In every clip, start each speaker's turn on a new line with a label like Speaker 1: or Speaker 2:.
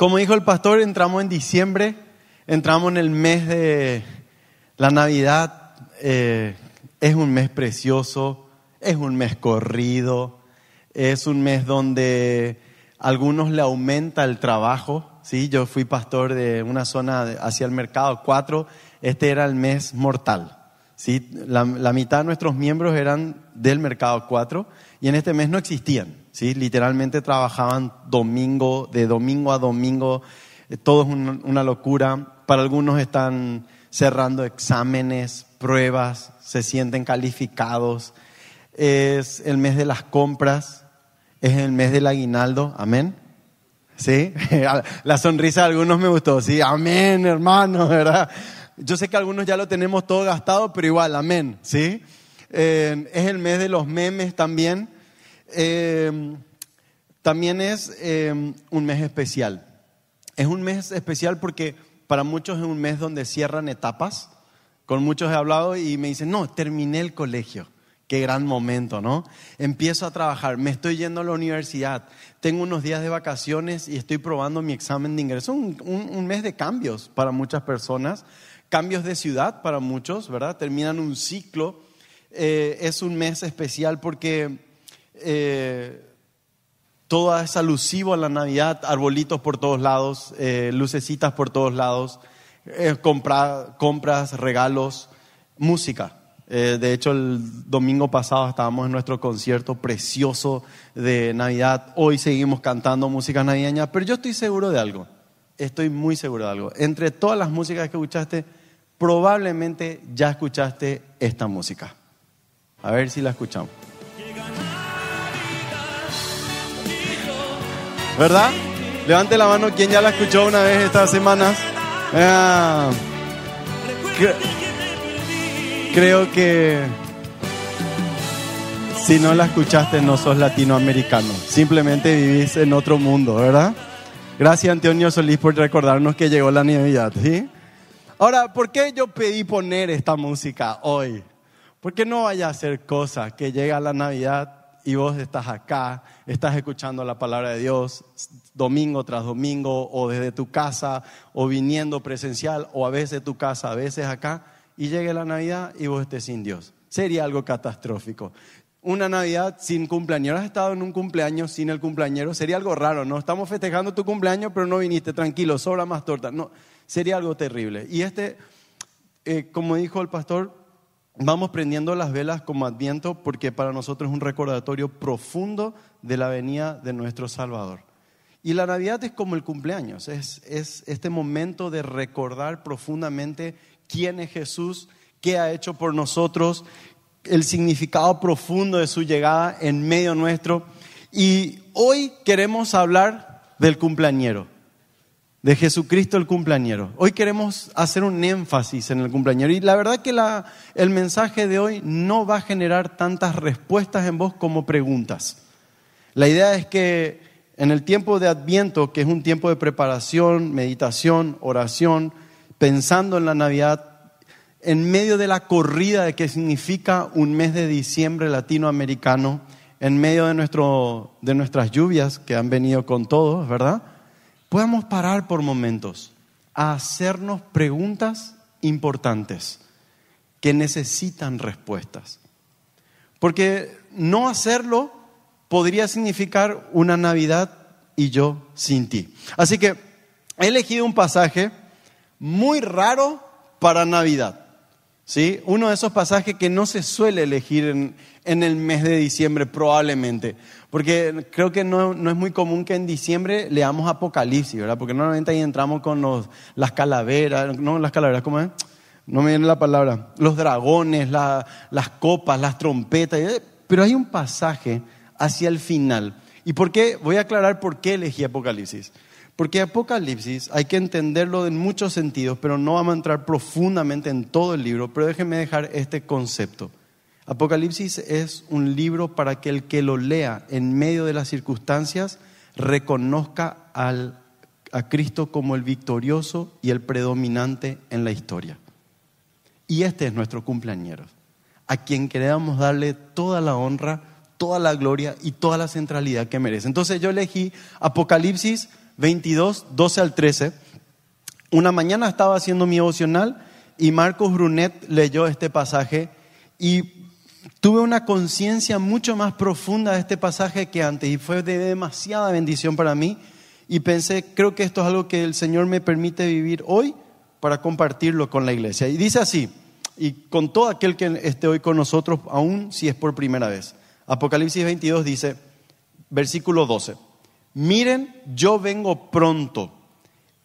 Speaker 1: Como dijo el pastor, entramos en diciembre, entramos en el mes de la Navidad. Eh, es un mes precioso, es un mes corrido, es un mes donde algunos le aumenta el trabajo. ¿sí? Yo fui pastor de una zona hacia el mercado 4, este era el mes mortal. ¿sí? La, mitad de nuestros miembros eran del mercado 4 y en este mes no existían. ¿sí? Literalmente trabajaban domingo, de domingo a domingo, eh, todo es una locura. Para algunos están cerrando exámenes, pruebas, se sienten calificados. Es el mes de las compras, es el mes del aguinaldo, amén. ¿Sí? La sonrisa de algunos me gustó, sí, amén, hermano, ¿verdad? Yo sé que algunos ya lo tenemos todo gastado, pero igual, amén, ¿sí? Eh, es el mes de los memes también. Eh, también es eh, un mes especial. Es un mes especial porque para muchos es un mes donde cierran etapas. Con muchos he hablado y me dicen, no, terminé el colegio. Qué gran momento, ¿no? Empiezo a trabajar, me estoy yendo a la universidad, tengo unos días de vacaciones y estoy probando mi examen de ingreso. Un, un, mes de cambios para muchas personas, cambios de ciudad para muchos, ¿verdad? Terminan un ciclo. Eh, es un mes especial porque eh, todo es alusivo a la Navidad, arbolitos por todos lados, eh, lucecitas por todos lados, compras, regalos, música. De hecho, el domingo pasado estábamos en nuestro concierto precioso de Navidad. Hoy seguimos cantando música navideña, pero yo estoy seguro de algo. Estoy muy seguro de algo. Entre todas las músicas que escuchaste, probablemente ya escuchaste esta música. A ver si la escuchamos. ¿Verdad? Levante la mano quien ya la escuchó una vez estas semanas. Ah, Creo que si no la escuchaste no sos latinoamericano, simplemente vivís en otro mundo, ¿verdad? Gracias Antonio Solís por recordarnos que llegó la Navidad, ¿sí? Ahora, ¿por qué yo pedí poner esta música hoy? Porque no vaya a ser cosa que llega la Navidad y vos estás acá, estás escuchando la palabra de Dios domingo tras domingo o desde tu casa o viniendo presencial o a veces tu casa, a veces acá y llegue la Navidad y vos estés sin Dios. Sería algo catastrófico. Una Navidad sin cumpleaños. Has estado en un cumpleaños sin el cumpleañero. Sería algo raro, ¿no? Estamos festejando tu cumpleaños, pero no viniste, tranquilo, sobra más torta. No, sería algo terrible. Y este, eh, como dijo el pastor, vamos prendiendo las velas como adviento porque para nosotros es un recordatorio profundo de la venida de nuestro Salvador. Y la Navidad es como el cumpleaños, es, es este momento de recordar profundamente quién es Jesús, qué ha hecho por nosotros, el significado profundo de su llegada en medio nuestro. Y hoy queremos hablar del cumpleañero, de Jesucristo el cumpleañero. Hoy queremos hacer un énfasis en el cumpleañero. Y la verdad que el mensaje de hoy no va a generar tantas respuestas en vos como preguntas. La idea es que en el tiempo de Adviento, que es un tiempo de preparación, meditación, oración, pensando en la Navidad, en medio de la corrida de que significa un mes de diciembre latinoamericano, en medio de, nuestro, de nuestras lluvias que han venido con todos, ¿verdad? Podemos parar por momentos a hacernos preguntas importantes que necesitan respuestas. Porque no hacerlo podría significar una Navidad y yo sin ti. Así que he elegido un pasaje muy raro para Navidad. ¿Sí? Uno de esos pasajes que no se suele elegir en, el mes de diciembre probablemente, porque creo que no, es muy común que en diciembre leamos Apocalipsis, ¿verdad? Porque normalmente ahí entramos con los, las calaveras, no las calaveras, ¿cómo es? No me viene la palabra, los dragones, las copas, las trompetas, eh, pero hay un pasaje hacia el final. ¿Y por qué? Voy a aclarar por qué elegí Apocalipsis. Porque Apocalipsis hay que entenderlo en muchos sentidos, pero no vamos a entrar profundamente en todo el libro, pero déjenme dejar este concepto. Apocalipsis es un libro para que el que lo lea en medio de las circunstancias reconozca a Cristo como el victorioso y el predominante en la historia. Y este es nuestro cumpleañero, a quien queremos darle toda la honra, toda la gloria y toda la centralidad que merece. Entonces yo elegí Apocalipsis 22, 12 al 13. Una mañana estaba haciendo mi devocional y Marcos Brunet leyó este pasaje y tuve una conciencia mucho más profunda de este pasaje que antes y fue de demasiada bendición para mí y pensé, creo que esto es algo que el Señor me permite vivir hoy para compartirlo con la iglesia. Y dice así, y con todo aquel que esté hoy con nosotros, aún si es por primera vez. Apocalipsis 22 dice, versículo 12, miren, yo vengo pronto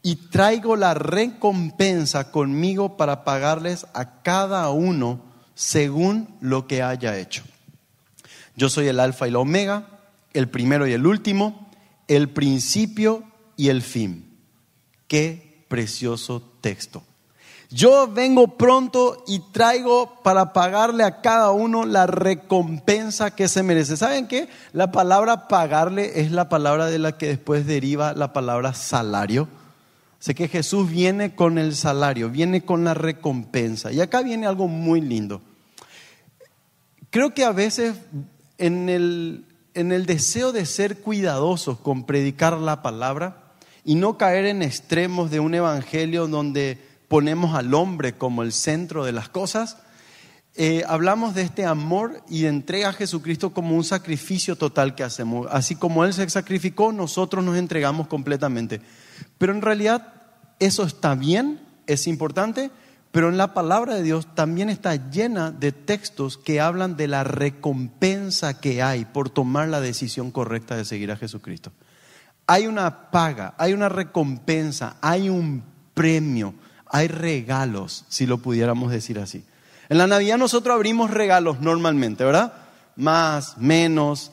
Speaker 1: y traigo la recompensa conmigo para pagarles a cada uno según lo que haya hecho. Yo soy el alfa y la omega, el primero y el último, el principio y el fin. Qué precioso texto. Yo vengo pronto y traigo para pagarle a cada uno la recompensa que se merece. ¿Saben qué? La palabra pagarle es la palabra de la que después deriva la palabra salario. Sé que Jesús viene con el salario, viene con la recompensa. Y acá viene algo muy lindo. Creo que a veces en el, en el deseo de ser cuidadosos con predicar la palabra y no caer en extremos de un evangelio donde ponemos al hombre como el centro de las cosas, eh, hablamos de este amor y entrega a Jesucristo como un sacrificio total que hacemos. Así como Él se sacrificó, nosotros nos entregamos completamente. Pero en realidad eso está bien, es importante, pero en la palabra de Dios también está llena de textos que hablan de la recompensa que hay por tomar la decisión correcta de seguir a Jesucristo. Hay una paga, hay una recompensa, hay un premio hay regalos, si lo pudiéramos decir así. En la Navidad nosotros abrimos regalos normalmente, ¿verdad? Más, menos,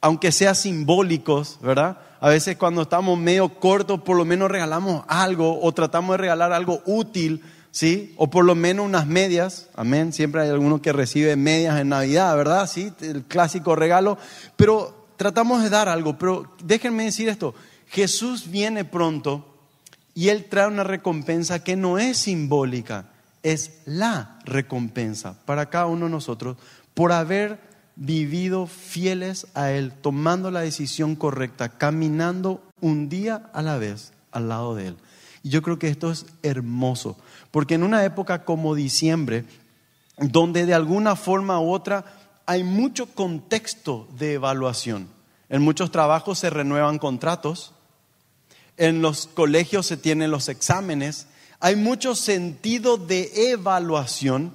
Speaker 1: aunque sea simbólicos, ¿verdad? A veces cuando estamos medio cortos, por lo menos regalamos algo o tratamos de regalar algo útil, ¿sí? O por lo menos unas medias, amén. Siempre hay alguno que recibe medias en Navidad, ¿verdad? Sí, el clásico regalo. Pero tratamos de dar algo. Pero déjenme decir esto: Jesús viene pronto y Él trae una recompensa que no es simbólica, es la recompensa para cada uno de nosotros por haber vivido fieles a Él, tomando la decisión correcta, caminando un día a la vez al lado de Él. Y yo creo que esto es hermoso, porque en una época como diciembre, donde de alguna forma u otra hay mucho contexto de evaluación, en muchos trabajos se renuevan contratos, en los colegios se tienen los exámenes, hay mucho sentido de evaluación,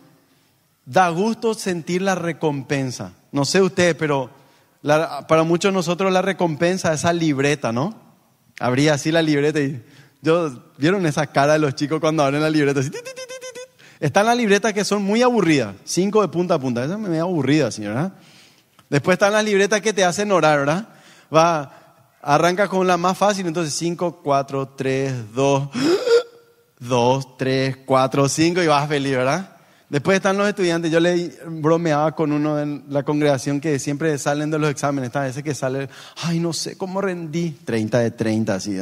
Speaker 1: da gusto sentir la recompensa. No sé usted, pero para muchos de nosotros la recompensa es esa libreta, ¿no? Abría así la libreta y yo, ¿vieron esa cara de los chicos cuando abren la libreta? Así, están las libretas que son muy aburridas, cinco de punta a punta, esa me da aburrida, señora. Después están las libretas que te hacen orar, ¿verdad? Va, Arranca con la más fácil, entonces 5, 4, 3, 2, 2, 3, 4, 5 y vas feliz, ¿verdad? Después están los estudiantes, yo le bromeaba con uno de la congregación que siempre salen de los exámenes, esta veces que sale, ay, no sé cómo rendí, 30 de 30, así,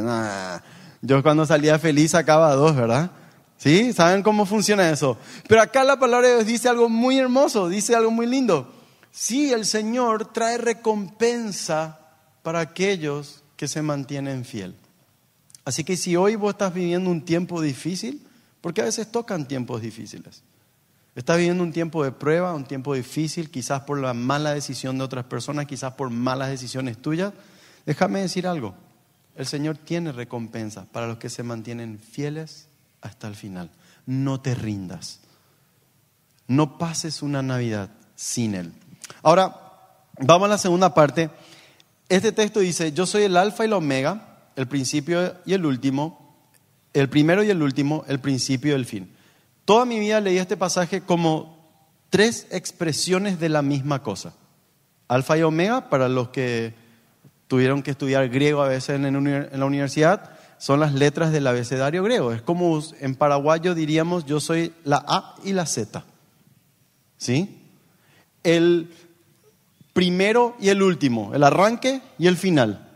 Speaker 1: yo cuando salía feliz sacaba dos, ¿verdad? ¿Sí? ¿Saben cómo funciona eso? Pero acá la palabra de Dios dice algo muy hermoso, dice algo muy lindo. Sí, el Señor trae recompensa para aquellos que se mantienen fiel. Así que si hoy vos estás viviendo un tiempo difícil, porque a veces tocan tiempos difíciles, estás viviendo un tiempo de prueba, un tiempo difícil, quizás por la mala decisión de otras personas, quizás por malas decisiones tuyas, déjame decir algo, el Señor tiene recompensa para los que se mantienen fieles hasta el final. No te rindas, no pases una Navidad sin Él. Ahora, vamos a la segunda parte este texto dice, yo soy el alfa y la omega, el principio y el último, el primero y el último, el principio y el fin. Toda mi vida leí este pasaje como tres expresiones de la misma cosa. Alfa y omega, para los que tuvieron que estudiar griego a veces en la universidad, son las letras del abecedario griego. Es como en paraguayo diríamos, yo soy la A y la Z. ¿Sí? El primero y el último, el arranque y el final,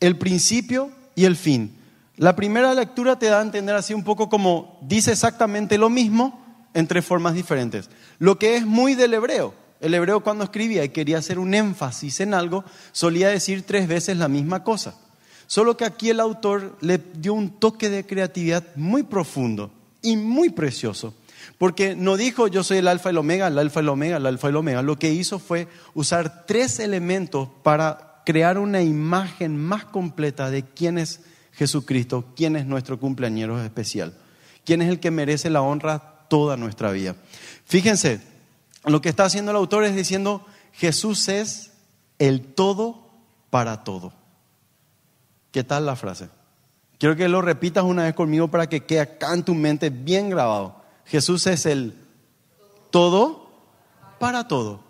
Speaker 1: el principio y el fin. La primera lectura te da a entender así un poco como dice exactamente lo mismo en tres formas diferentes. Lo que es muy del hebreo. El hebreo cuando escribía y quería hacer un énfasis en algo, solía decir tres veces la misma cosa. Solo que aquí el autor le dio un toque de creatividad muy profundo y muy precioso. Porque no dijo yo soy el alfa y el omega, el alfa y el omega, el alfa y el omega. Lo que hizo fue usar tres elementos para crear una imagen más completa de quién es Jesucristo, quién es nuestro cumpleañero especial, quién es el que merece la honra toda nuestra vida. Fíjense, lo que está haciendo el autor es diciendo, Jesús es el todo para todo. ¿Qué tal la frase? Quiero que lo repitas una vez conmigo para que quede acá en tu mente bien grabado. Jesús es el todo para todo.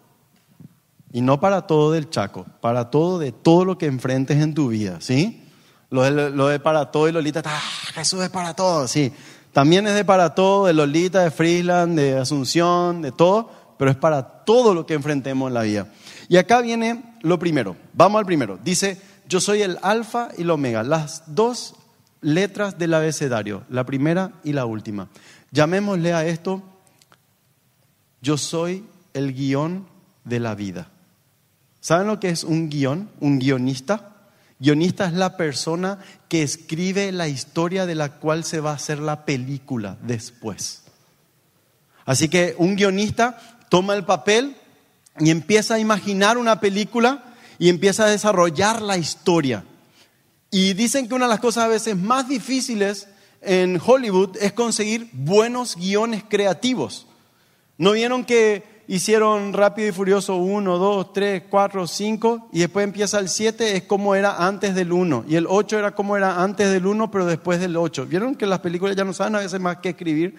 Speaker 1: Y no para todo del Chaco, para todo de todo lo que enfrentes en tu vida, ¿sí? Lo de, para todo y Lolita, ah, Jesús es para todo, sí. También es de para todo, de Lolita, de Friesland, de Asunción, de todo, pero es para todo lo que enfrentemos en la vida. Y acá viene lo primero, vamos al primero. Dice, yo soy el alfa y el omega, las dos letras del abecedario, la primera y la última. Llamémosle a esto, yo soy el guion de la vida. ¿Saben lo que es un guion? Un guionista. Guionista es la persona que escribe la historia de la cual se va a hacer la película después. Así que un guionista toma el papel y empieza a imaginar una película y empieza a desarrollar la historia. Y dicen que una de las cosas a veces más difíciles en Hollywood es conseguir buenos guiones creativos. ¿No vieron que hicieron Rápido y Furioso 1, 2, 3, 4, 5 y después empieza el 7 es como era antes del 1 y el 8 era como era antes del 1 pero después del 8. ¿Vieron que las películas ya no saben a veces más que escribir?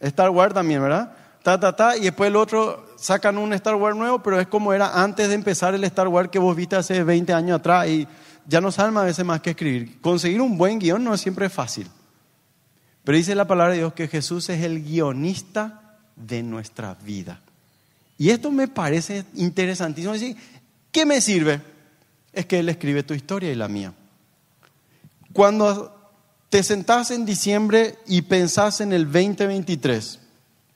Speaker 1: Star Wars también, ¿verdad? Ta, ta, ta, y después el otro sacan un Star Wars nuevo, pero es como era antes de empezar el Star Wars que vos viste hace 20 años atrás y ya no saben a veces más que escribir. Conseguir un buen guion no es siempre fácil. Pero dice la palabra de Dios que Jesús es el guionista de nuestra vida. Y esto me parece interesantísimo. Decir, ¿qué me sirve? Es que Él escribe tu historia y la mía. Cuando te sentás en diciembre y pensás en el 2023,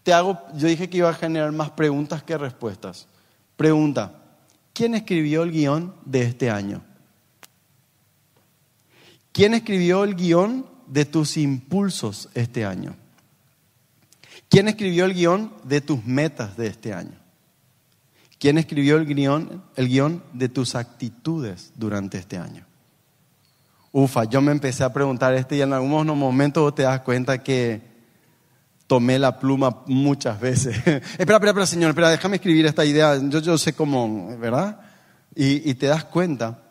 Speaker 1: te hago, yo dije que iba a generar más preguntas que respuestas. Pregunta, ¿quién escribió el guion de este año? ¿Quién escribió el guion de tus impulsos este año? ¿Quién escribió el guion de tus metas de este año? ¿Quién escribió el guion, el guion de tus actitudes durante este año? Ufa, yo me empecé a preguntar esto y en algunos momentos te das cuenta que tomé la pluma muchas veces. espera, espera, espera, Señor, espera, déjame escribir esta idea. Yo, yo sé cómo, ¿verdad? Y, y te das cuenta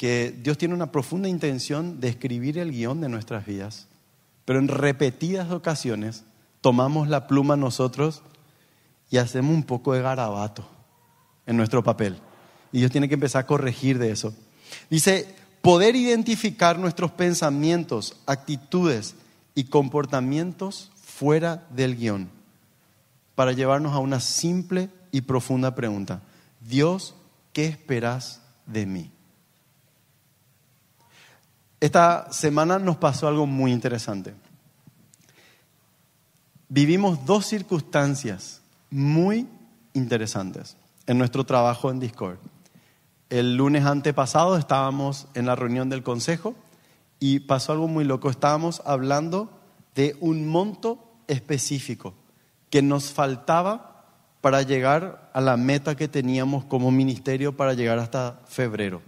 Speaker 1: que Dios tiene una profunda intención de escribir el guion de nuestras vidas, pero en repetidas ocasiones tomamos la pluma nosotros y hacemos un poco de garabato en nuestro papel. Y Dios tiene que empezar a corregir de eso. Dice, poder identificar nuestros pensamientos, actitudes y comportamientos fuera del guion para llevarnos a una simple y profunda pregunta. Dios, ¿qué esperas de mí? Esta semana nos pasó algo muy interesante. Vivimos dos circunstancias muy interesantes en nuestro trabajo en Discord. El lunes antepasado estábamos en la reunión del consejo y pasó algo muy loco. Estábamos hablando de un monto específico que nos faltaba para llegar a la meta que teníamos como ministerio para llegar hasta febrero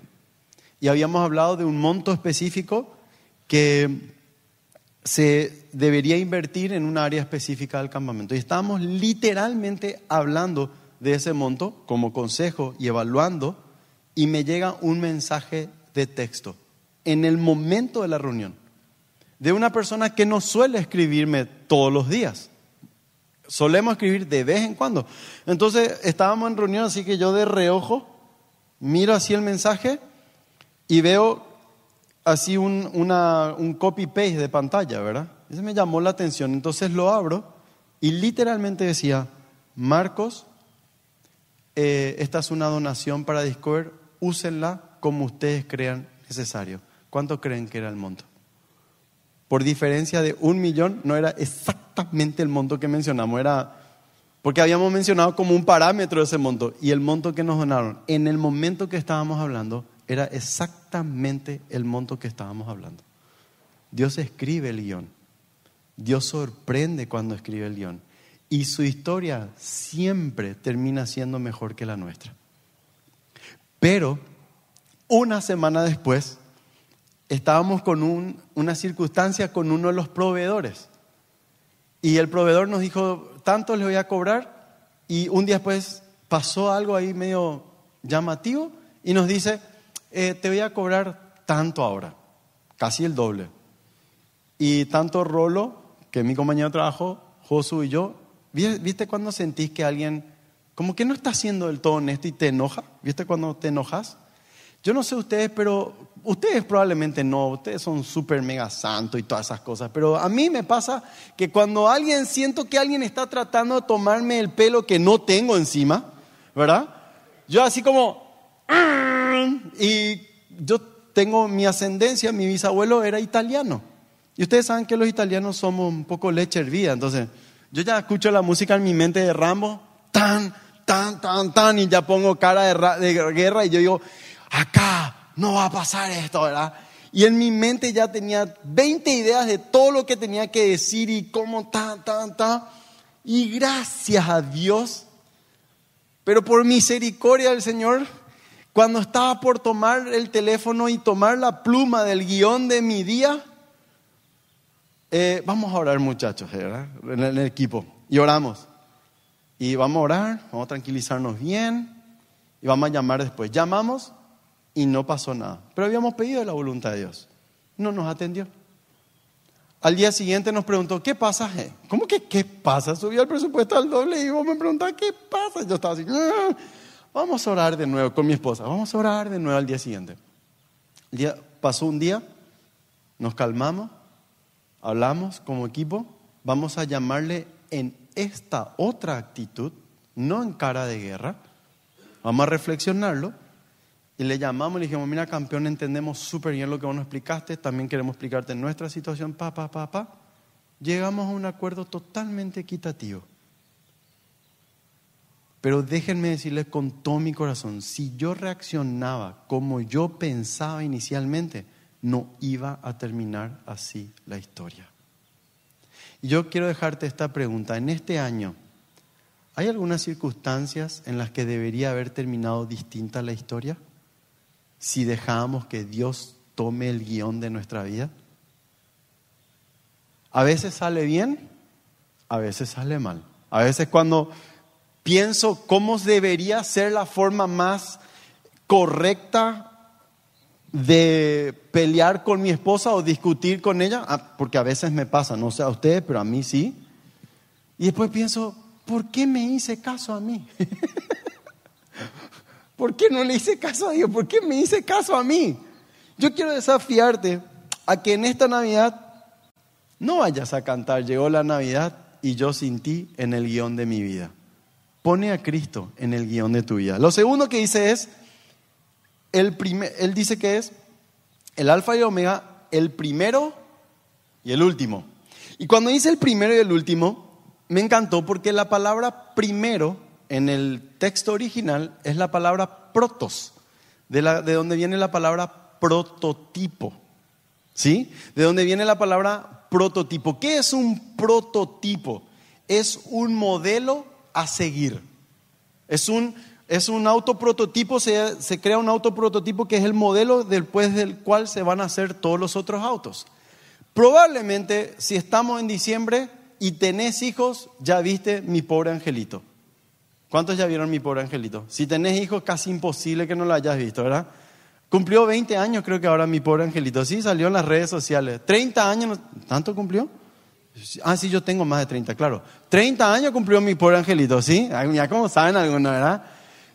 Speaker 1: y habíamos hablado de un monto específico que se debería invertir en un área específica del campamento. Y estábamos literalmente hablando de ese monto como consejo y evaluando y me llega un mensaje de texto en el momento de la reunión de una persona que no suele escribirme todos los días. Solemos escribir de vez en cuando. Entonces estábamos en reunión, así que yo de reojo miro así el mensaje y veo así un, un copy-paste de pantalla, ¿verdad? Eso me llamó la atención. Entonces lo abro y literalmente decía, Marcos, eh, esta es una donación para Discord, úsenla como ustedes crean necesario. ¿Cuánto creen que era el monto? Por diferencia de un millón, no era exactamente el monto que mencionamos, era porque habíamos mencionado como un parámetro ese monto y el monto que nos donaron en el momento que estábamos hablando era exactamente el monto que estábamos hablando. Dios escribe el guion. Dios sorprende cuando escribe el guion. Y su historia siempre termina siendo mejor que la nuestra. Pero una semana después estábamos con una circunstancia con uno de los proveedores. Y el proveedor nos dijo, tanto le voy a cobrar. Y un día después pasó algo ahí medio llamativo y nos dice, eh, te voy a cobrar tanto ahora, casi el doble. Y tanto Rolo, que mi compañero de trabajo, Josu y yo, ¿viste cuando sentís que alguien como que no está haciendo del todo honesto y te enoja? ¿Viste cuando te enojas? Yo no sé ustedes, pero ustedes probablemente no, ustedes son súper mega santos y todas esas cosas, pero a mí me pasa que cuando alguien siento que alguien está tratando de tomarme el pelo que no tengo encima, ¿verdad? Yo así como, y yo tengo mi ascendencia, mi bisabuelo era italiano. Y ustedes saben que los italianos somos un poco leche hervida, entonces yo ya escucho la música en mi mente de Rambo, tan, tan, tan, tan, y ya pongo cara de, de guerra y yo digo, acá no va a pasar esto, ¿verdad? Y en mi mente ya tenía 20 ideas de todo lo que tenía que decir y cómo tan, tan, tan. Y gracias a Dios, pero por misericordia del Señor, cuando estaba por tomar el teléfono y tomar la pluma del guion de mi día, eh, vamos a orar muchachos. En el equipo. Y oramos. Y vamos a orar, vamos a tranquilizarnos bien y vamos a llamar después. Llamamos y no pasó nada. Pero habíamos pedido la voluntad de Dios. No nos atendió. Al día siguiente nos preguntó, ¿qué pasa? ¿Cómo que qué pasa? Subió el presupuesto al doble y vos me preguntás, ¿qué pasa? Yo estaba así, ah, vamos a orar de nuevo con mi esposa, vamos a orar de nuevo al día siguiente. pasó un día, nos calmamos, hablamos como equipo, vamos a llamarle en esta otra actitud, no en cara de guerra, vamos a reflexionarlo y le llamamos y le dijimos, mira campeón, entendemos súper bien lo que vos nos explicaste, también queremos explicarte nuestra situación, pa, pa, pa, pa. Llegamos a un acuerdo totalmente equitativo. Pero déjenme decirles con todo mi corazón, si yo reaccionaba como yo pensaba inicialmente, no iba a terminar así la historia. Y yo quiero dejarte esta pregunta. En este año, ¿hay algunas circunstancias en las que debería haber terminado distinta la historia? si dejamos que Dios tome el guion de nuestra vida? A veces sale bien, a veces sale mal. A veces cuando pienso cómo debería ser la forma más correcta de pelear con mi esposa o discutir con ella, ah, porque a veces me pasa, no sé a ustedes, pero a mí sí. Y después pienso, ¿por qué me hice caso a mí? ¿Por qué no le hice caso a Dios? ¿Por qué me hice caso a mí? Yo quiero desafiarte a que en esta Navidad no vayas a cantar, llegó la Navidad y yo sin ti en el guion de mi vida. Pone a Cristo en el guion de tu vida. Lo segundo que dice es, el primer, él dice que es el alfa y el omega, el primero y el último. Y cuando dice el primero y el último, me encantó porque la palabra primero en el texto original es la palabra protos, de, la, de donde viene la palabra prototipo. ¿Sí? De donde viene la palabra prototipo. ¿Qué es un prototipo? Es un modelo a seguir. Es un, es un autoprototipo, se, se crea un autoprototipo que es el modelo después del cual se van a hacer todos los otros autos. Probablemente si estamos en diciembre y tenés hijos, ya viste mi pobre angelito. ¿Cuántos ya vieron mi pobre angelito? Si tenés hijos, casi imposible que no lo hayas visto, ¿verdad? Cumplió 20 años, creo que ahora mi pobre angelito. Sí, salió en las redes sociales. 30 años, ¿tanto cumplió? Ah, sí, yo tengo más de 30, claro. 30 años cumplió mi pobre angelito, ¿sí? Ya como saben algunos, ¿verdad?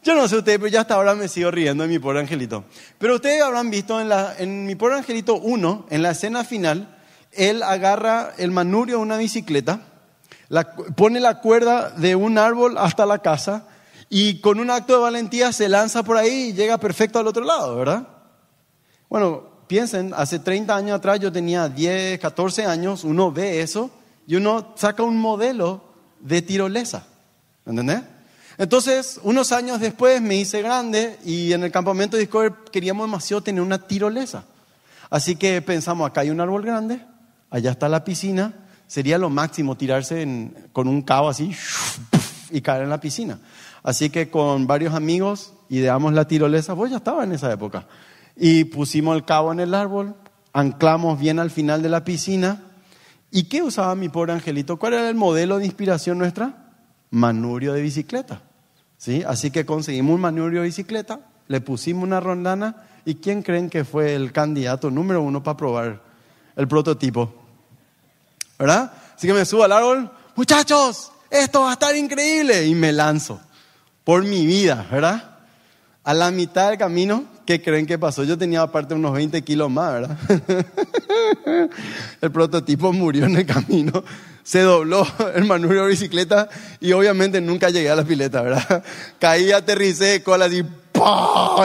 Speaker 1: Yo no sé ustedes, pero ya hasta ahora me sigo riendo de mi pobre angelito. Pero ustedes habrán visto en, la, en mi pobre angelito 1, en la escena final, él agarra el manurio de una bicicleta pone la cuerda de un árbol hasta la casa y con un acto de valentía se lanza por ahí y llega perfecto al otro lado, ¿verdad? Bueno, piensen, hace 30 años atrás yo tenía 10, 14 años, uno ve eso y uno saca un modelo de tirolesa, ¿entendés? Entonces, unos años después me hice grande y en el campamento de Discover queríamos demasiado tener una tirolesa. Así que pensamos, acá hay un árbol grande, allá está la piscina, sería lo máximo tirarse con un cabo así y caer en la piscina. Así que con varios amigos ideamos la tirolesa, vos ya estaba en esa época, y pusimos el cabo en el árbol, anclamos bien al final de la piscina. ¿Y qué usaba mi pobre angelito? ¿Cuál era el modelo de inspiración nuestra? Manurio de bicicleta. ¿Sí? Así que conseguimos un manurio de bicicleta, le pusimos una rondana y ¿quién creen que fue el candidato número uno para probar el prototipo? ¿Verdad? Así que me subo al árbol, muchachos, esto va a estar increíble y me lanzo por mi vida, ¿verdad? A la mitad del camino, ¿qué creen que pasó? Yo tenía aparte unos 20 kilos más, ¿verdad? el prototipo murió en el camino, se dobló el manubrio de bicicleta y obviamente nunca llegué a la pileta, ¿verdad? Caí, aterricé, cola así,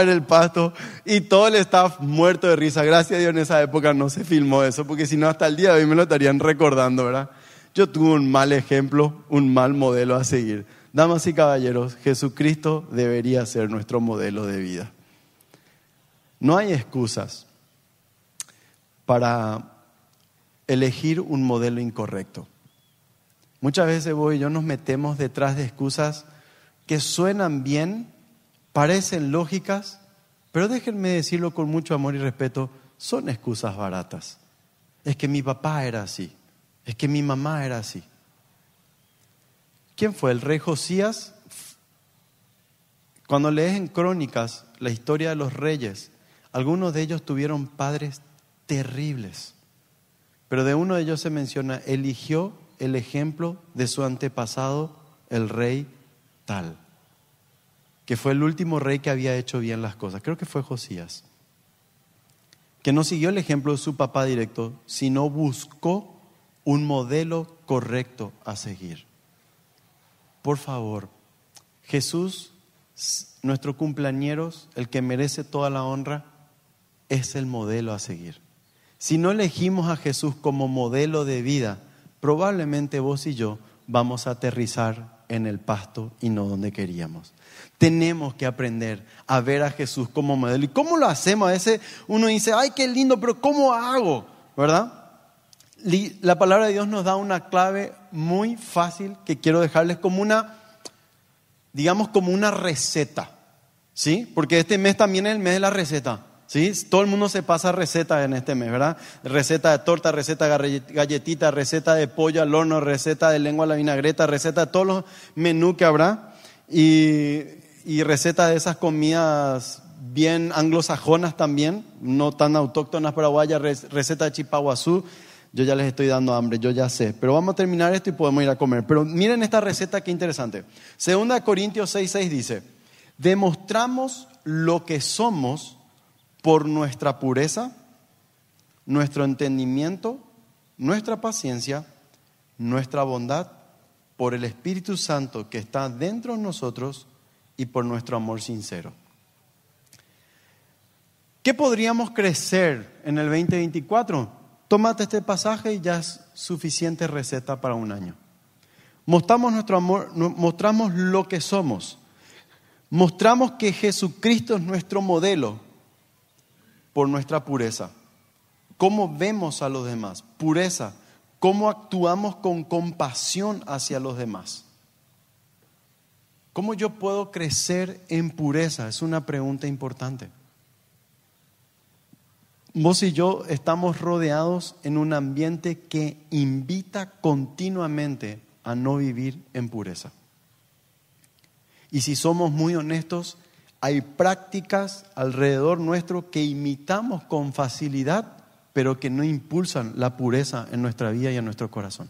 Speaker 1: en el pasto y todo el staff muerto de risa. Gracias a Dios en esa época no se filmó eso, porque si no hasta el día de hoy me lo estarían recordando, ¿verdad? Yo tuve un mal ejemplo, un mal modelo a seguir. Damas y caballeros, Jesucristo debería ser nuestro modelo de vida. No hay excusas para elegir un modelo incorrecto. Muchas veces vos y yo nos metemos detrás de excusas que suenan bien, parecen lógicas, pero déjenme decirlo con mucho amor y respeto, son excusas baratas. Es que mi papá era así, es que mi mamá era así. ¿Quién fue? El rey Josías. Cuando lees en Crónicas la historia de los reyes, algunos de ellos tuvieron padres terribles, pero de uno de ellos se menciona, eligió el ejemplo de su antepasado, el rey tal, que fue el último rey que había hecho bien las cosas. Creo que fue Josías, que no siguió el ejemplo de su papá directo, sino buscó un modelo correcto a seguir. Por favor, Jesús, nuestro cumpleañeros, el que merece toda la honra, es el modelo a seguir. Si no elegimos a Jesús como modelo de vida, probablemente vos y yo vamos a aterrizar en el pasto y no donde queríamos. Tenemos que aprender a ver a Jesús como modelo. ¿Y cómo lo hacemos? A veces uno dice, ay, qué lindo, pero ¿cómo hago? ¿Verdad? La palabra de Dios nos da una clave muy fácil que quiero dejarles como una, digamos, como una receta. ¿Sí? Porque este mes también es el mes de la receta. ¿Sí? Todo el mundo se pasa receta en este mes, ¿verdad? Receta de torta, receta de galletita, receta de pollo al horno, receta de lengua a la vinagreta, receta de todos los menús que habrá y, y receta de esas comidas bien anglosajonas también, no tan autóctonas paraguayas, receta de chipaguazú. Yo ya les estoy dando hambre, yo ya sé. Pero vamos a terminar esto y podemos ir a comer. Pero miren esta receta, qué interesante. Segunda Corintios 6:6 dice, demostramos lo que somos por nuestra pureza, nuestro entendimiento, nuestra paciencia, nuestra bondad, por el Espíritu Santo que está dentro de nosotros y por nuestro amor sincero. ¿Qué podríamos crecer en el 2024? Tómate este pasaje y ya es suficiente receta para un año. Mostramos nuestro amor, mostramos lo que somos. Mostramos que Jesucristo es nuestro modelo por nuestra pureza. ¿Cómo vemos a los demás? Pureza. ¿Cómo actuamos con compasión hacia los demás? ¿Cómo yo puedo crecer en pureza? Es una pregunta importante. Vos y yo estamos rodeados en un ambiente que invita continuamente a no vivir en pureza. Y si somos muy honestos, hay prácticas alrededor nuestro que imitamos con facilidad, pero que no impulsan la pureza en nuestra vida y en nuestro corazón.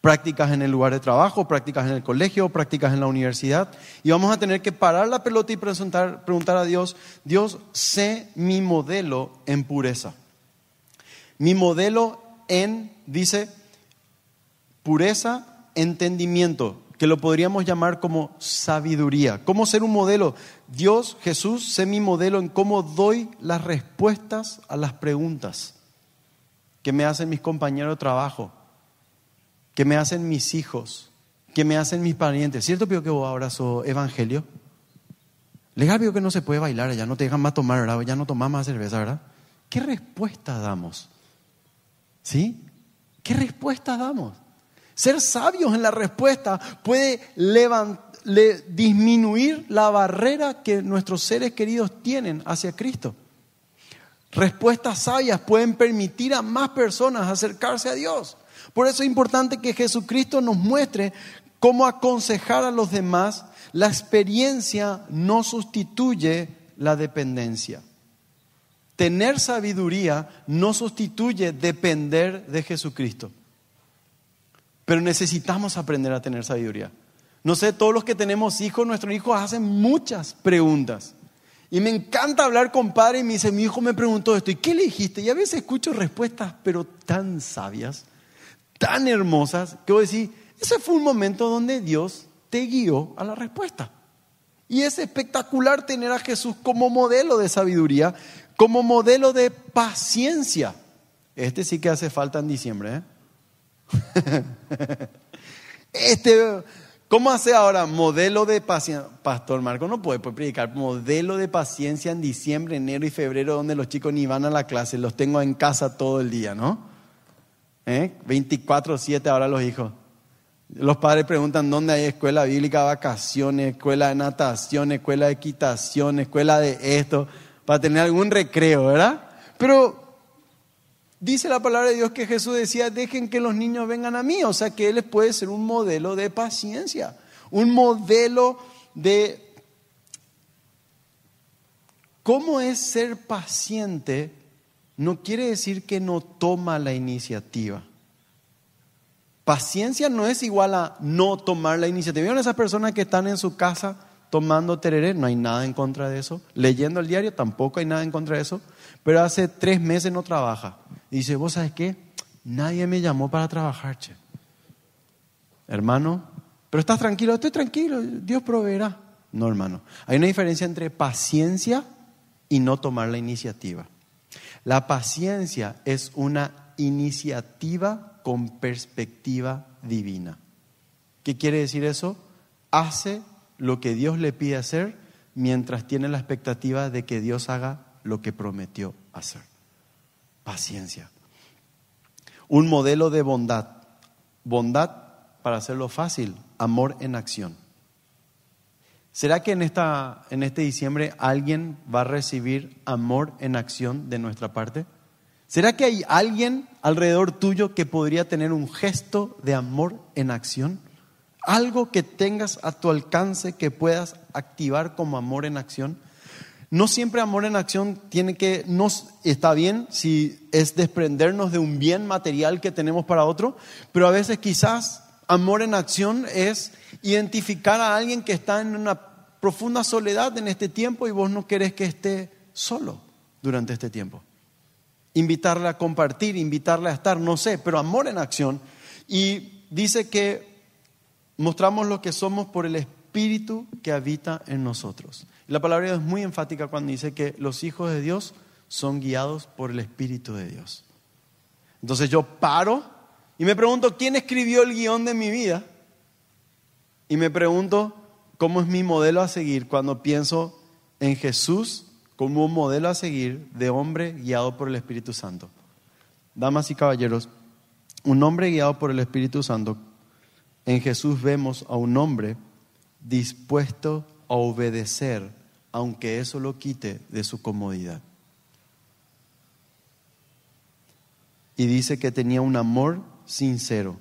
Speaker 1: Prácticas en el lugar de trabajo, prácticas en el colegio, prácticas en la universidad. Y vamos a tener que parar la pelota y preguntar, preguntar a Dios, Dios, sé mi modelo en pureza. Mi modelo en, dice, pureza, entendimiento que lo podríamos llamar como sabiduría. ¿Cómo ser un modelo? Dios, Jesús, sé mi modelo en cómo doy las respuestas a las preguntas que me hacen mis compañeros de trabajo, que me hacen mis hijos, que me hacen mis parientes. ¿Cierto, Pío, que vos ahora sos evangelio? Legal, Pío, que no se puede bailar ya no te dejan más tomar. Ya no tomas más cerveza, ¿verdad? ¿Qué respuesta damos? ¿Sí? ¿Qué respuesta damos? Ser sabios en la respuesta puede disminuir la barrera que nuestros seres queridos tienen hacia Cristo. Respuestas sabias pueden permitir a más personas acercarse a Dios. Por eso es importante que Jesucristo nos muestre cómo aconsejar a los demás. La experiencia no sustituye la dependencia. Tener sabiduría no sustituye depender de Jesucristo. Pero necesitamos aprender a tener sabiduría. No sé, todos los que tenemos hijos, nuestros hijos hacen muchas preguntas. Y me encanta hablar con padre y me dice, mi hijo me preguntó esto, ¿y qué le dijiste? Y a veces escucho respuestas, pero tan sabias, tan hermosas, que voy a decir, ese fue un momento donde Dios te guió a la respuesta. Y es espectacular tener a Jesús como modelo de sabiduría, como modelo de paciencia. Este sí que hace falta en diciembre. ¿eh? este, ¿Cómo hace ahora modelo de paciencia? Pastor Marco no puede, predicar modelo de paciencia en diciembre, enero y febrero, donde los chicos ni van a la clase, los tengo en casa todo el día, ¿no? ¿Eh? 24-7 ahora los hijos. Los padres preguntan dónde hay escuela bíblica, vacaciones, escuela de natación, escuela de equitación, escuela de esto, para tener algún recreo, ¿verdad? Pero Dice la palabra de Dios que Jesús decía, dejen que los niños vengan a mí, o sea que Él les puede ser un modelo de paciencia, un modelo de cómo es ser paciente, no quiere decir que no toma la iniciativa. Paciencia no es igual a no tomar la iniciativa. ¿Vieron esas personas que están en su casa tomando tereré? No hay nada en contra de eso. Leyendo el diario tampoco hay nada en contra de eso pero hace tres meses no trabaja. Dice, ¿vos sabes qué? Nadie me llamó para trabajar, che. Hermano, pero estás tranquilo, estoy tranquilo, Dios proveerá. No, hermano. Hay una diferencia entre paciencia y no tomar la iniciativa. La paciencia es una iniciativa con perspectiva divina. ¿Qué quiere decir eso? Hace lo que Dios le pide hacer mientras tiene la expectativa de que Dios haga lo que prometió hacer. Paciencia. Un modelo de bondad. Bondad, para hacerlo fácil, amor en acción. ¿Será que en, esta, en este diciembre alguien va a recibir amor en acción de nuestra parte? ¿Será que hay alguien alrededor tuyo que podría tener un gesto de amor en acción? Algo que tengas a tu alcance que puedas activar como amor en acción. No siempre amor en acción tiene que, nos, está bien si es desprendernos de un bien material que tenemos para otro, pero a veces quizás amor en acción es identificar a alguien que está en una profunda soledad en este tiempo y vos no querés que esté solo durante este tiempo. Invitarle a compartir, invitarle a estar, no sé, pero amor en acción. Y dice que mostramos lo que somos por el Espíritu que habita en nosotros. La palabra es muy enfática cuando dice que los hijos de Dios son guiados por el Espíritu de Dios. Entonces yo paro y me pregunto, ¿quién escribió el guion de mi vida? Y me pregunto, ¿cómo es mi modelo a seguir cuando pienso en Jesús como un modelo a seguir de hombre guiado por el Espíritu Santo? Damas y caballeros, un hombre guiado por el Espíritu Santo, en Jesús vemos a un hombre dispuesto a obedecer, aunque eso lo quite de su comodidad. Y dice que tenía un amor sincero.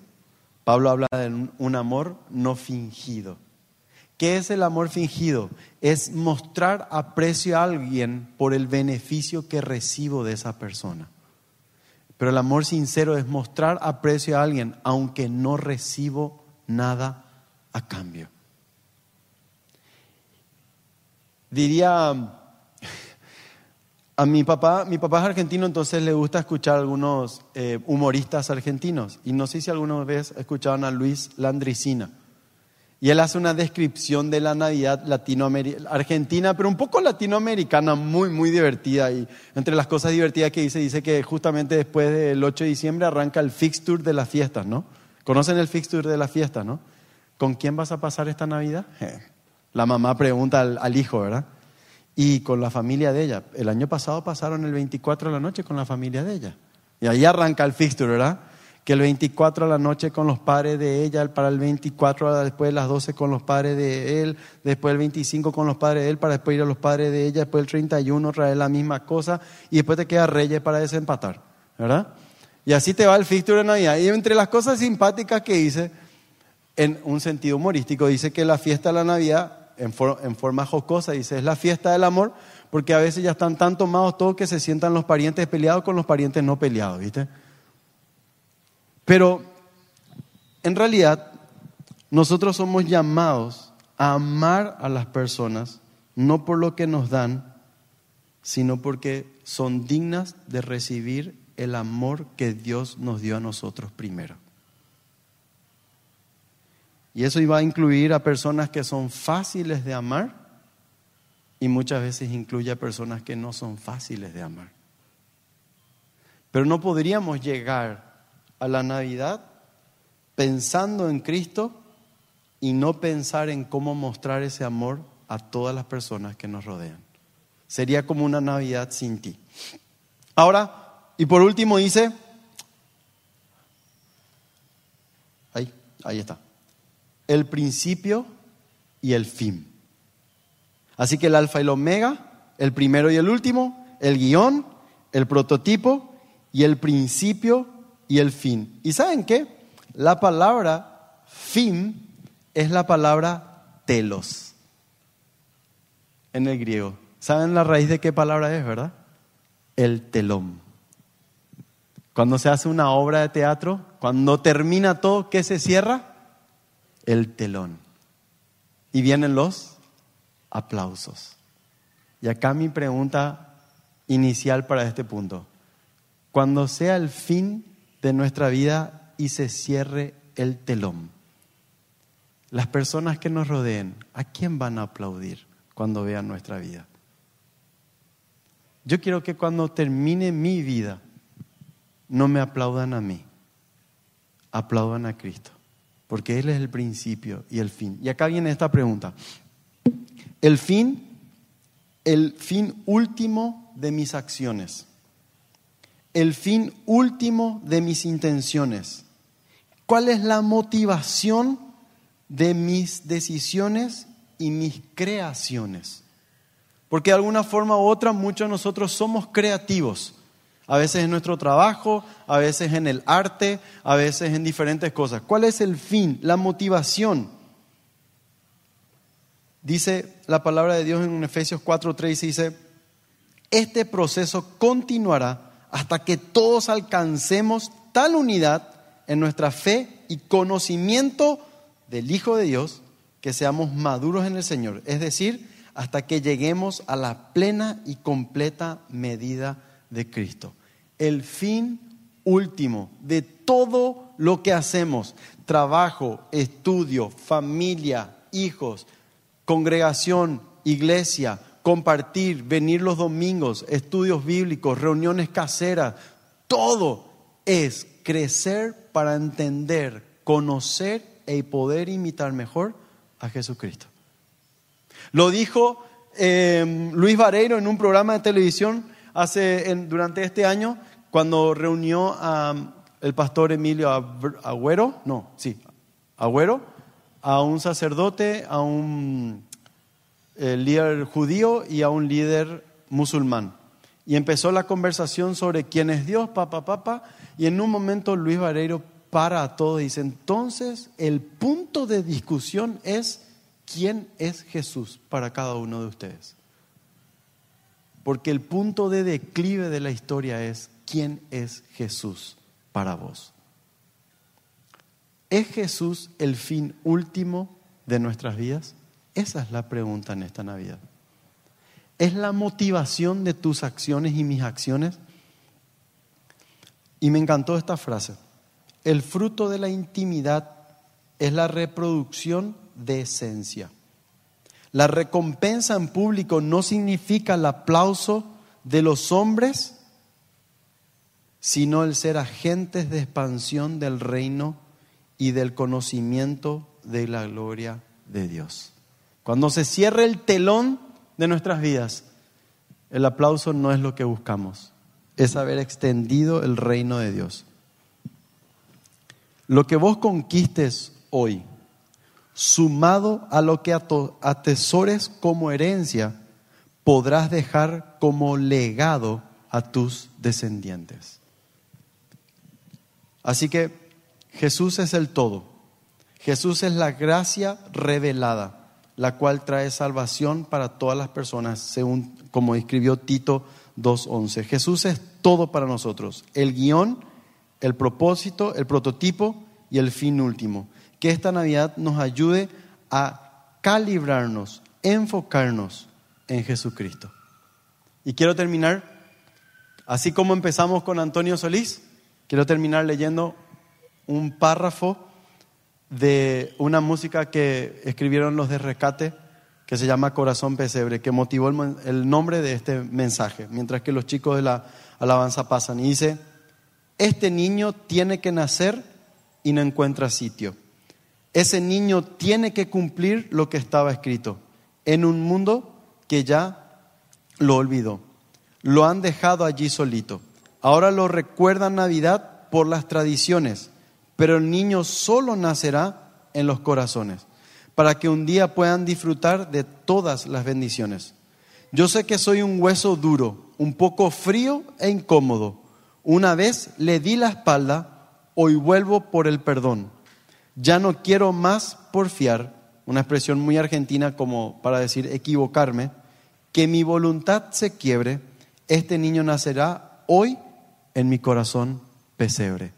Speaker 1: Pablo habla de un amor no fingido. ¿Qué es el amor fingido? Es mostrar aprecio a alguien por el beneficio que recibo de esa persona. Pero el amor sincero es mostrar aprecio a alguien aunque no recibo nada a cambio. Diría a mi papá, mi papá es argentino, entonces le gusta escuchar algunos eh, humoristas argentinos. Y no sé si alguna vez escucharon a Luis Landricina. Y él hace una descripción de la Navidad latinoamericana, argentina, pero un poco latinoamericana, muy, muy divertida. Y entre las cosas divertidas que dice, dice que justamente después del 8 de diciembre arranca el fixture de las fiestas, ¿no? ¿Conocen el fixture de las fiestas, no? ¿con quién vas a pasar esta Navidad? La mamá pregunta al, hijo, ¿verdad? Y con la familia de ella. El año pasado pasaron el 24 de la noche con la familia de ella. Y ahí arranca el fixture, ¿verdad? Que el 24 de la noche con los padres de ella, para el 24 después de las 12 con los padres de él, después el 25 con los padres de él, para después ir a los padres de ella, después el 31 traer la misma cosa y después te queda Reyes para desempatar, ¿verdad? Y así te va el fixture de Navidad. Y entre las cosas simpáticas que hice, en un sentido humorístico, dice que la fiesta de la Navidad, en, forma jocosa, dice, es la fiesta del amor, porque a veces ya están tan tomados todos que se sientan los parientes peleados con los parientes no peleados, ¿viste? Pero en realidad nosotros somos llamados a amar a las personas no por lo que nos dan, sino porque son dignas de recibir el amor que Dios nos dio a nosotros primero. Y eso iba a incluir a personas que son fáciles de amar y muchas veces incluye a personas que no son fáciles de amar. Pero no podríamos llegar a la Navidad pensando en Cristo y no pensar en cómo mostrar ese amor a todas las personas que nos rodean. Sería como una Navidad sin ti. Ahora, y por último dice, ahí, ahí está el principio y el fin. Así que el alfa y el omega, el primero y el último, el guion, el prototipo y el principio y el fin. ¿Y saben qué? La palabra fin es la palabra telos en el griego. ¿Saben la raíz de qué palabra es, verdad? El telón. Cuando se hace una obra de teatro, cuando termina todo, ¿qué se cierra? El telón. Y vienen los aplausos. Y acá mi pregunta inicial para este punto. Cuando sea el fin de nuestra vida y se cierre el telón, las personas que nos rodeen, ¿a quién van a aplaudir cuando vean nuestra vida? Yo quiero que cuando termine mi vida, no me aplaudan a mí, aplaudan a Cristo porque Él es el principio y el fin. Y acá viene esta pregunta. El fin, el fin último de mis acciones, el fin último de mis intenciones. ¿Cuál es la motivación de mis decisiones y mis creaciones? Porque de alguna forma u otra muchos de nosotros somos creativos. A veces en nuestro trabajo, a veces en el arte, a veces en diferentes cosas. ¿Cuál es el fin, la motivación? Dice la palabra de Dios en Efesios 4:3 dice, este proceso continuará hasta que todos alcancemos tal unidad en nuestra fe y conocimiento del Hijo de Dios que seamos maduros en el Señor, es decir, hasta que lleguemos a la plena y completa medida de Cristo. El fin último de todo lo que hacemos, trabajo, estudio, familia, hijos, congregación, iglesia, compartir, venir los domingos, estudios bíblicos, reuniones caseras, todo es crecer para entender, conocer y poder imitar mejor a Jesucristo. Lo dijo eh, Luis Vareiro en un programa de televisión hace, durante este año, cuando reunió a el pastor Emilio Agüero, no, sí, Agüero, a un sacerdote, a un eh, líder judío y a un líder musulmán. Y empezó la conversación sobre quién es Dios, papá, papá, y en un momento Luis Vareiro para a todo y dice, entonces el punto de discusión es quién es Jesús para cada uno de ustedes. Porque el punto de declive de la historia es quién es Jesús para vos. ¿Es Jesús el fin último de nuestras vidas? Esa es la pregunta en esta Navidad. ¿Es la motivación de tus acciones y mis acciones? Y me encantó esta frase. El fruto de la intimidad es la reproducción de esencia. La recompensa en público no significa el aplauso de los hombres, sino el ser agentes de expansión del reino y del conocimiento de la gloria de Dios. Cuando se cierre el telón de nuestras vidas, el aplauso no es lo que buscamos, es haber extendido el reino de Dios. Lo que vos conquistes hoy, sumado a lo que atesores como herencia, podrás dejar como legado a tus descendientes. Así que Jesús es el todo. Jesús es la gracia revelada, la cual trae salvación para todas las personas, según como escribió Tito 2.11. Jesús es todo para nosotros, el guion, el propósito, el prototipo y el fin último. Que esta Navidad nos ayude a calibrarnos, enfocarnos en Jesucristo. Y quiero terminar, así como empezamos con Antonio Solís, quiero terminar leyendo un párrafo de una música que escribieron los de Rescate, que se llama Corazón Pesebre, que motivó el, nombre de este mensaje, mientras que los chicos de la alabanza pasan. Y dice, este niño tiene que nacer y no encuentra sitio. Ese niño tiene que cumplir lo que estaba escrito en un mundo que ya lo olvidó. Lo han dejado allí solito. Ahora lo recuerdan Navidad por las tradiciones pero el niño solo nacerá en los corazones, para que un día puedan disfrutar de todas las bendiciones. Yo sé que soy un hueso duro, un poco frío e incómodo. Una vez le di la espalda, hoy vuelvo por el perdón. Ya no quiero más porfiar, una expresión muy argentina como para decir equivocarme, que mi voluntad se quiebre, este niño nacerá hoy en mi corazón pesebre.